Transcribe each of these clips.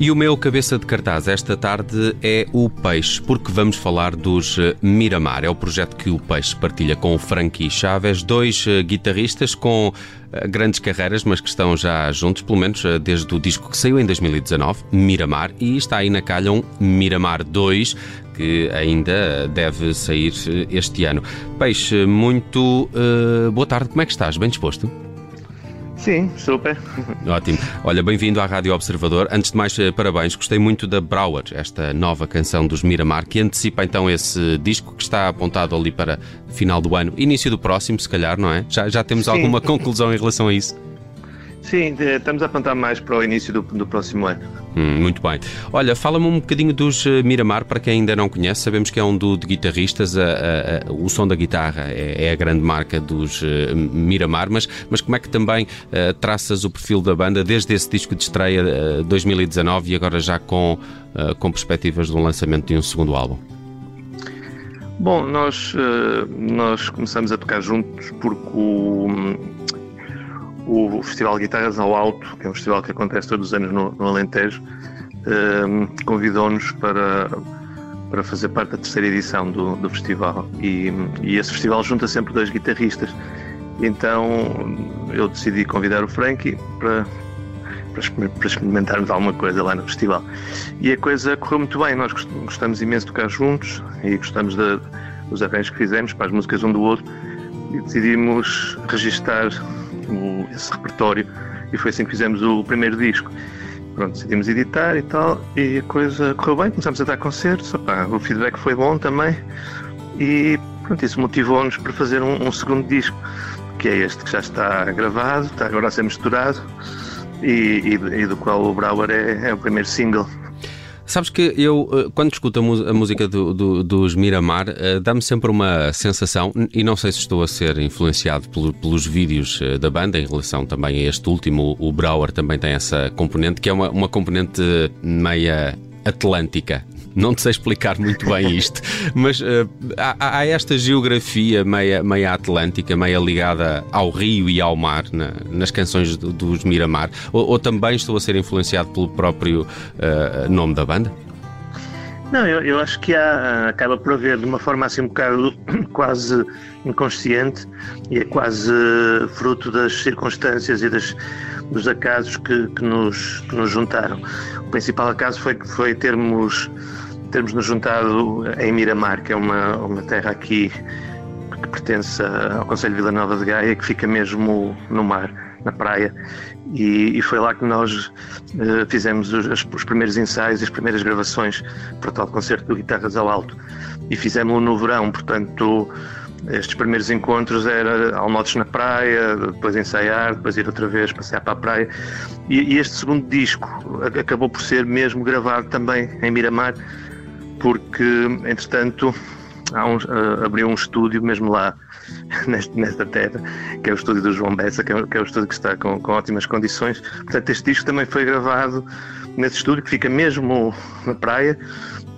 E o meu cabeça de cartaz esta tarde é o Peixe, porque vamos falar dos eh, Miramar. É o projeto que o Peixe partilha com o Frankie Chaves, dois eh, guitarristas com eh, grandes carreiras, mas que estão já juntos, pelo menos desde o disco que saiu em 2019, Miramar, e está aí na calha um Miramar 2, que ainda deve sair este ano. Peixe, muito uh, boa tarde, como é que estás? Bem disposto? Sim, super. Ótimo. Olha, bem-vindo à Rádio Observador. Antes de mais, eh, parabéns. Gostei muito da Brower, esta nova canção dos Miramar, que antecipa então esse disco que está apontado ali para final do ano, início do próximo, se calhar, não é? Já, já temos Sim. alguma conclusão em relação a isso? Sim, estamos a apontar mais para o início do, do próximo ano. Hum, muito bem. Olha, fala-me um bocadinho dos uh, Miramar, para quem ainda não conhece. Sabemos que é um duo de guitarristas. Uh, uh, o som da guitarra é, é a grande marca dos eh, Miramar, mas, mas como é que também traças o perfil da banda desde esse disco de estreia 2019 e agora já com, com perspectivas do lançamento de um segundo álbum? Bom, nós, nós começamos a tocar juntos porque o o Festival Guitarras ao Alto, que é um festival que acontece todos os anos no, no Alentejo, um, convidou-nos para, para fazer parte da terceira edição do, do festival. E, e, esse festival junta sempre dois guitarristas. Então eu decidi convidar o Frankie para, para experimentarmos alguma coisa lá no festival. E a coisa correu muito bem, nós gostamos imenso de tocar juntos e gostamos de, dos arranjos que fizemos para as músicas um do outro e decidimos registar esse repertório e foi assim que fizemos o primeiro disco. Pronto, decidimos editar e tal, e a coisa correu bem, começamos a dar concertos, o feedback foi bom também, e pronto, isso motivou-nos para fazer um, um, segundo disco, que é este que já está gravado, está agora a ser misturado, e, e, e do qual o Brower é, é o primeiro single. Sabes que eu, eh, quando escuto a, música do, do, dos Miramar, uh, dá-me sempre uma sensação, e não sei se estou a ser influenciado pelo, pelos vídeos uh, da banda em relação também a este último, o Brower também tem essa componente, que é uma, uma componente meia atlântica, não te sei explicar muito bem isto, mas uh, há, há, esta geografia meia, meia atlântica, meia ligada ao rio e ao mar na, nas canções do, dos Miramar, ou, ou, também estou a ser influenciado pelo próprio uh, nome da banda? Não, eu, eu acho que há, acaba por haver de uma forma assim um bocado quase inconsciente e é quase fruto das circunstâncias e das, dos acasos que, que, nos, que nos juntaram. O principal acaso foi, foi termos termos nos juntado em Miramar, que é uma, uma terra aqui que pertence ao Conselho de Vila Nova de Gaia, que fica mesmo no mar, na praia. E, e foi lá que nós uh, fizemos os, os, primeiros ensaios e as primeiras gravações para o tal concerto do Guitarras ao Alto. E fizemos-lo no verão, portanto, estes primeiros encontros era almoços na praia, depois ensaiar, depois ir outra vez passear para a praia. E, e este segundo disco acabou por ser mesmo gravado também em Miramar porque, entretanto, uh, abriu um estúdio mesmo lá, neste, nesta terra, que é o estúdio do João Bessa, que é, que é o estúdio que está com, com, ótimas condições. Portanto, este disco também foi gravado nesse estúdio, que fica mesmo na praia,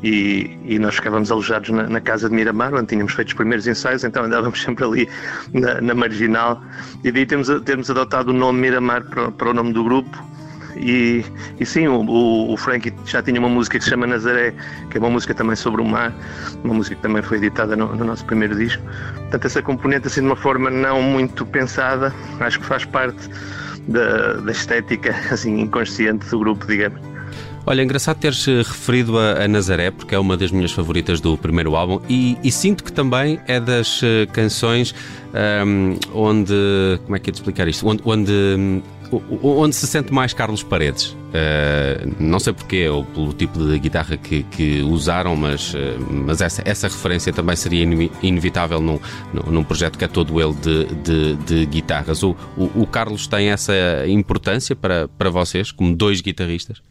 e, e nós ficávamos alojados na, na, casa de Miramar, onde tínhamos feito os primeiros ensaios, então andávamos sempre ali na, na marginal, e daí temos, temos adotado o nome Miramar para, para o nome do grupo, e, e sim, o, o, Frankie já tinha uma música que se chama Nazaré, que é uma música também sobre o mar, uma música que também foi editada no, no nosso primeiro disco. Portanto, essa componente, assim, de uma forma não muito pensada, acho que faz parte da, da estética assim, inconsciente do grupo, digamos. Olha, é engraçado teres eh, referido a, a, Nazaré, porque é uma das minhas favoritas do primeiro álbum, e, e sinto que também é das uh, canções um, onde. Como é que é de explicar isto? Onde, onde um, onde se sente mais Carlos Paredes. Uh, não sei porquê ou pelo tipo de guitarra que, que usaram, mas, uh, mas essa, essa referência também seria inevitável num, num projeto que é todo ele de, de, de guitarras. O, o, o, Carlos tem essa importância para, para vocês, como dois guitarristas?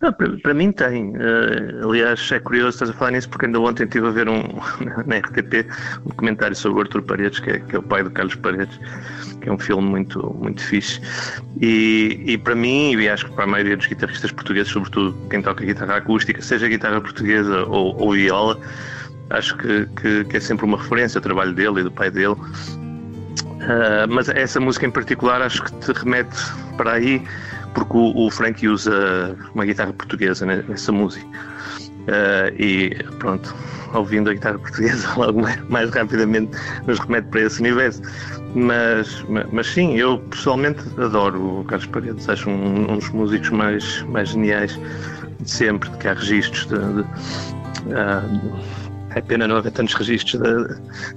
Não, para, para, mim tem. Uh, aliás, é curioso estás a falar nisso porque ainda ontem estive a ver um, na RTP um documentário sobre o Arthur Paredes, que é, que é o pai do Carlos Paredes, é um filme muito, muito fixe. E, e para mim, e acho que para a maioria dos guitarristas portugueses, sobretudo quem toca guitarra acústica, seja guitarra portuguesa ou, ou viola, acho que, que, que, é sempre uma referência ao trabalho dele e do pai dele. Uh, mas essa música em particular acho que te remete para aí porque o, o Frank usa uma guitarra portuguesa nessa música. Uh, e pronto, ouvindo a guitarra portuguesa, logo mais, rapidamente nos remete para esse universo. Mas, mas, sim, eu pessoalmente adoro o Carlos Paredes, acho um, um dos músicos mais, mais geniais de sempre, que há registros de, de, uh, é pena não haver tantos registros da,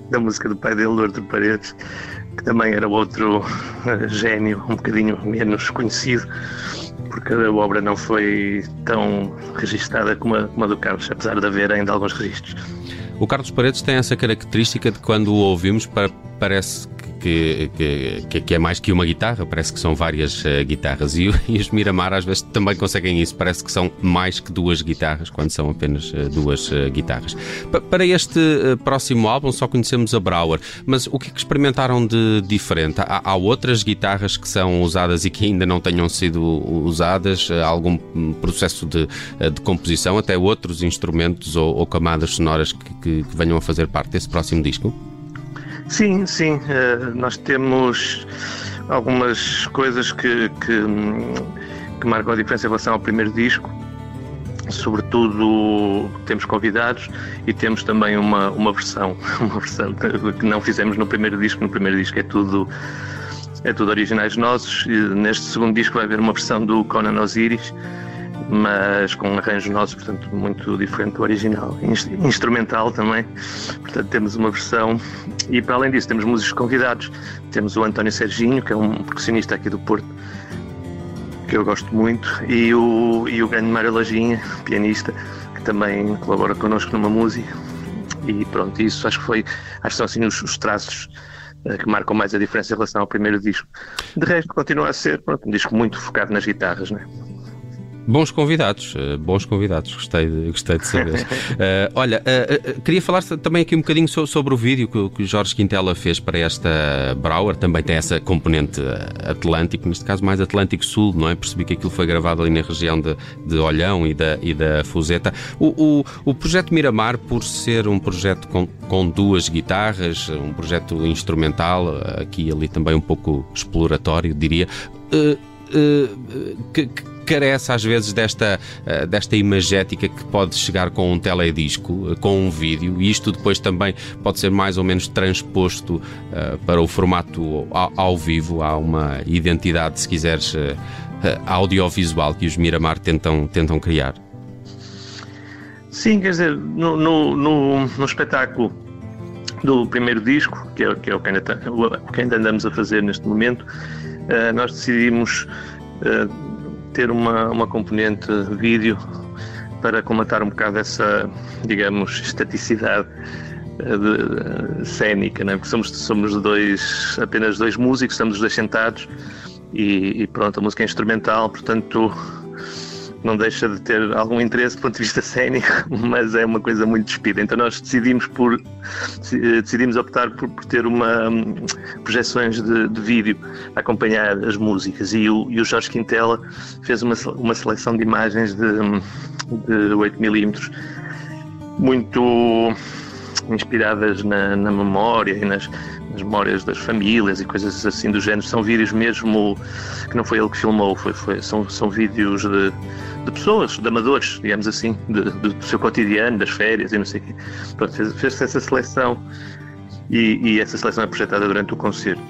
da música do pai dele, do Arthur Paredes, que também era outro uh, gênio, um bocadinho menos conhecido, porque a obra não foi tão registada como a, como a do Carlos, apesar de haver ainda alguns registros. O Carlos Paredes tem essa característica de quando o ouvimos parece que, que, que, é mais que uma guitarra, parece que são várias uh, guitarras. E, e, os Miramar às vezes também conseguem isso, parece que são mais que duas guitarras, quando são apenas uh, duas uh, guitarras. Para este próximo álbum só conhecemos a Brauer, mas o que é que experimentaram de diferente? Há, há outras guitarras que são usadas e que ainda não tenham sido usadas? Há algum processo de, de composição, até outros instrumentos ou, ou camadas sonoras que, que, que venham a fazer parte desse próximo disco? Sim, sim. Uh, nós temos algumas coisas que, que, que, marcam a diferença em relação ao primeiro disco. Sobretudo temos convidados e temos também uma, uma versão, uma versão que não fizemos no primeiro disco. No primeiro disco é tudo é tudo originais nossos. Neste segundo disco vai haver uma versão do Conan Osiris mas com um arranjo nosso, portanto, muito diferente do original. Instrumental também, portanto, temos uma versão. E para além disso, temos músicos convidados. Temos o António Serginho, que é um percussionista aqui do Porto, que eu gosto muito, e o, e o grande Mário Lojinha, pianista, que também colabora connosco numa música. E pronto, isso acho que foi, acho que são assim os, os traços eh, que marcam mais a diferença em relação ao primeiro disco. De resto, continua a ser pronto, um disco muito focado nas guitarras, né? Bons convidados, uh, bons convidados, gostei de, gostei de saber. uh, olha, uh, queria falar também aqui um bocadinho so, sobre o vídeo que, que o Jorge Quintela fez para esta Brauer, também tem essa componente atlântico, neste caso mais Atlântico Sul, não é? Percebi que aquilo foi gravado ali na região de, de Olhão e da, e da Fuseta. O, o, o projeto Miramar, por ser um projeto com, com duas guitarras, um projeto instrumental, aqui e ali também um pouco exploratório, diria, que, que carece às vezes desta, eh, desta imagética que pode chegar com um teledisco, eh, com um vídeo, e isto depois também pode ser mais ou menos transposto uh, para o formato ao, vivo. Há uma identidade, se quiseres, audiovisual que os Miramar tentam, tentam criar. Sim, quer dizer, no, no, no, no espetáculo do primeiro disco, que é, que é o, que ainda, o que ainda andamos a fazer neste momento, nós decidimos ter uma, uma componente vídeo para comatar um bocado essa, digamos, estaticidade eh, de, de, cénica, né? porque somos, somos dois, apenas dois músicos, estamos dois sentados e, e pronto, a música é instrumental, portanto não deixa de ter algum interesse do ponto de vista cénico, mas é uma coisa muito despida. Então nós decidimos por eh, decidimos optar por, por ter uma um, projeções de, de, vídeo a acompanhar as músicas e o, e o Jorge Quintela fez uma, uma seleção de imagens de, hum, de 8 milímetros muito inspiradas na, na memória e nas, nas memórias das famílias e coisas assim do género. São vídeos mesmo que não foi ele que filmou, foi, foi, são, são vídeos de, de pessoas, de amadores, digamos assim, de, de, do seu cotidiano, das férias e não sei o quê. Pronto, fez, fez essa seleção e, e, essa seleção é projetada durante o concerto.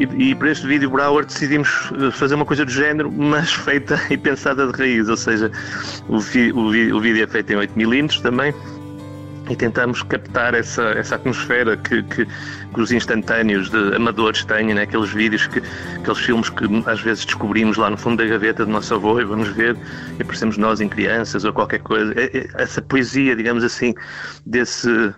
E, e, para este vídeo Brauer decidimos eh, fazer uma coisa do género, mas feita e pensada de raiz, ou seja, o, o, o vídeo é feito em 8mm também, e tentamos captar essa, essa atmosfera que, que, que, os instantâneos de amadores têm, né? aqueles vídeos, que, aqueles filmes que às vezes descobrimos lá no fundo da gaveta do nosso avô e vamos ver e aparecemos nós em crianças ou qualquer coisa. É, é, essa poesia, digamos assim, desse,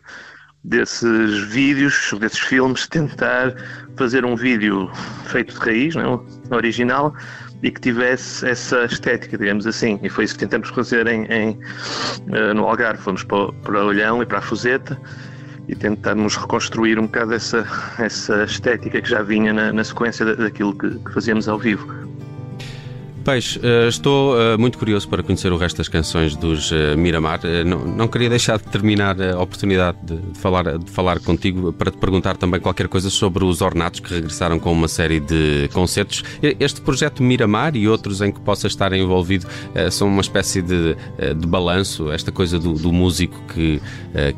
desses vídeos, desses filmes, tentar fazer um vídeo feito de raiz, não é? original, e que tivesse essa estética, digamos assim. E foi isso que tentamos fazer em, em uh, no Algarve. Fomos para, para Olhão e para a Fuseta e tentamos reconstruir um bocado essa, essa estética que já vinha na, na sequência daquilo que, que fazíamos ao vivo. Peixe, uh, estou uh, muito curioso para conhecer o resto das canções dos uh, Miramar. Não, não, queria deixar de terminar a oportunidade de, falar, de falar contigo para te perguntar também qualquer coisa sobre os Ornatos que regressaram com uma série de concertos. Este projeto Miramar e outros em que possa estar envolvido são uma espécie de, de balanço, esta coisa do, do músico que,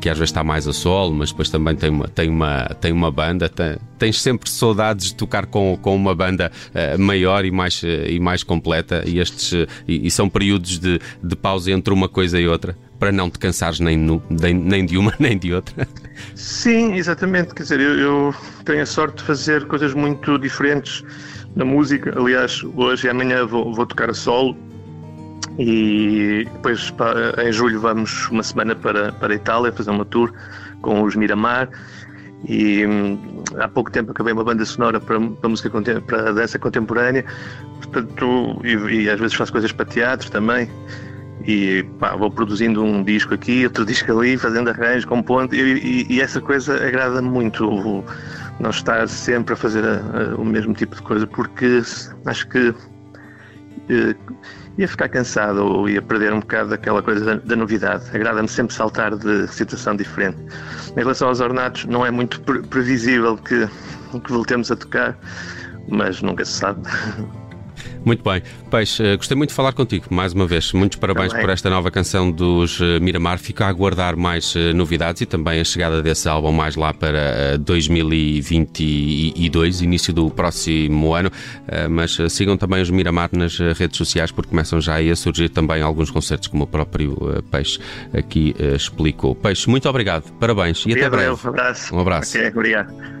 que às vezes está mais a solo, mas depois também tem uma, tem uma, tem uma banda. Tens sempre saudades de tocar com, com uma banda maior e mais, e mais completa e estes e, e são períodos de, de pausa entre uma coisa e outra para não te cansares nem, no, nem, nem, de uma nem de outra. Sim, exatamente. Quer dizer, eu, eu, tenho a sorte de fazer coisas muito diferentes na música. Aliás, hoje e amanhã vou, vou tocar a solo e depois em julho vamos uma semana para, para a Itália fazer uma tour com os Miramar e hum, há pouco tempo acabei uma banda sonora para, para música para dança contemporânea e, e, às vezes faço coisas para teatro também e pá, vou produzindo um disco aqui outro disco ali fazendo arranjos compondo e, e, e essa coisa agrada-me muito o, não estar sempre a fazer a, a, o mesmo tipo de coisa porque acho que eh, ia ficar cansado ou ia perder um bocado daquela coisa da, da novidade. Agrada-me sempre saltar de situação diferente. Em relação aos ornatos, não é muito pre previsível que, que voltemos a tocar, mas nunca se sabe. Muito bem. Peixe, eh, gostei muito de falar contigo mais uma vez. Muitos parabéns também. por esta nova canção dos eh, Miramar. Fico a aguardar mais eh, novidades e também a chegada desse álbum mais lá para 2022, início do próximo ano. Mas sigam também os Miramar nas redes sociais porque começam já a surgir também alguns concertos, como o próprio Peixe aqui explicou. Peixe, muito obrigado, parabéns e até breve. Um abraço. Um abraço. Okay, obrigado.